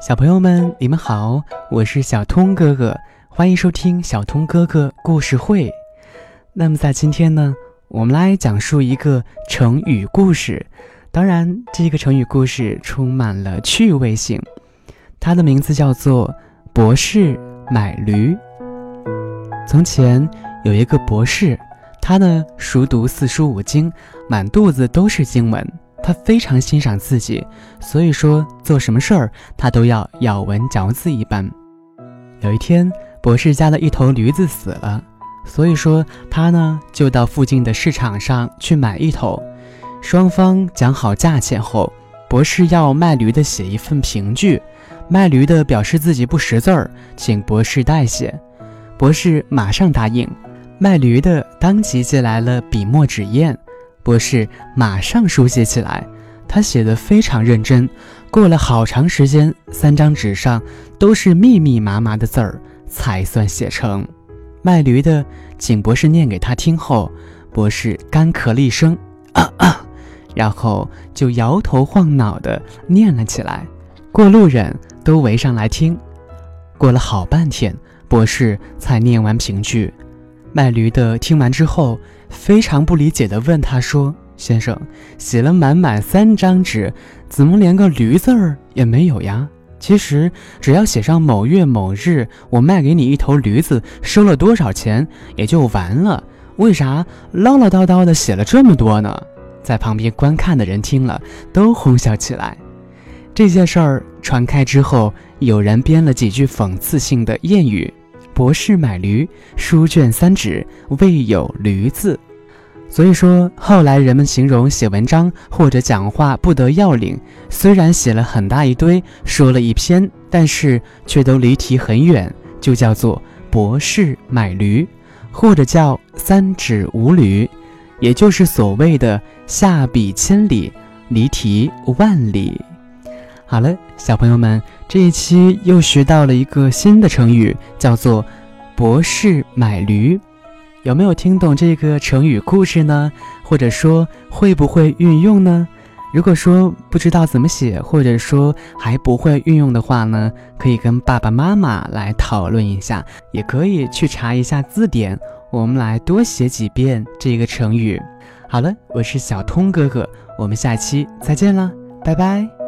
小朋友们，你们好，我是小通哥哥，欢迎收听小通哥哥故事会。那么在今天呢，我们来讲述一个成语故事。当然，这个成语故事充满了趣味性。它的名字叫做“博士买驴”。从前有一个博士，他呢熟读四书五经，满肚子都是经文。他非常欣赏自己，所以说做什么事儿他都要咬文嚼字一般。有一天，博士家的一头驴子死了，所以说他呢就到附近的市场上去买一头。双方讲好价钱后，博士要卖驴的写一份凭据，卖驴的表示自己不识字儿，请博士代写。博士马上答应，卖驴的当即借来了笔墨纸砚。博士马上书写起来，他写的非常认真。过了好长时间，三张纸上都是密密麻麻的字儿，才算写成。卖驴的请博士念给他听后，博士干咳了一声，咳咳，然后就摇头晃脑地念了起来。过路人都围上来听。过了好半天，博士才念完评句。卖驴的听完之后。非常不理解地问他说：“先生，写了满满三张纸，怎么连个驴字儿也没有呀？其实只要写上某月某日，我卖给你一头驴子，收了多少钱也就完了。为啥唠唠叨叨的写了这么多呢？”在旁边观看的人听了都哄笑起来。这件事儿传开之后，有人编了几句讽刺性的谚语。博士买驴，书卷三纸未有驴字，所以说后来人们形容写文章或者讲话不得要领，虽然写了很大一堆，说了一篇，但是却都离题很远，就叫做博士买驴，或者叫三指无驴，也就是所谓的下笔千里，离题万里。好了，小朋友们，这一期又学到了一个新的成语，叫做“博士买驴”。有没有听懂这个成语故事呢？或者说会不会运用呢？如果说不知道怎么写，或者说还不会运用的话呢，可以跟爸爸妈妈来讨论一下，也可以去查一下字典，我们来多写几遍这个成语。好了，我是小通哥哥，我们下期再见了，拜拜。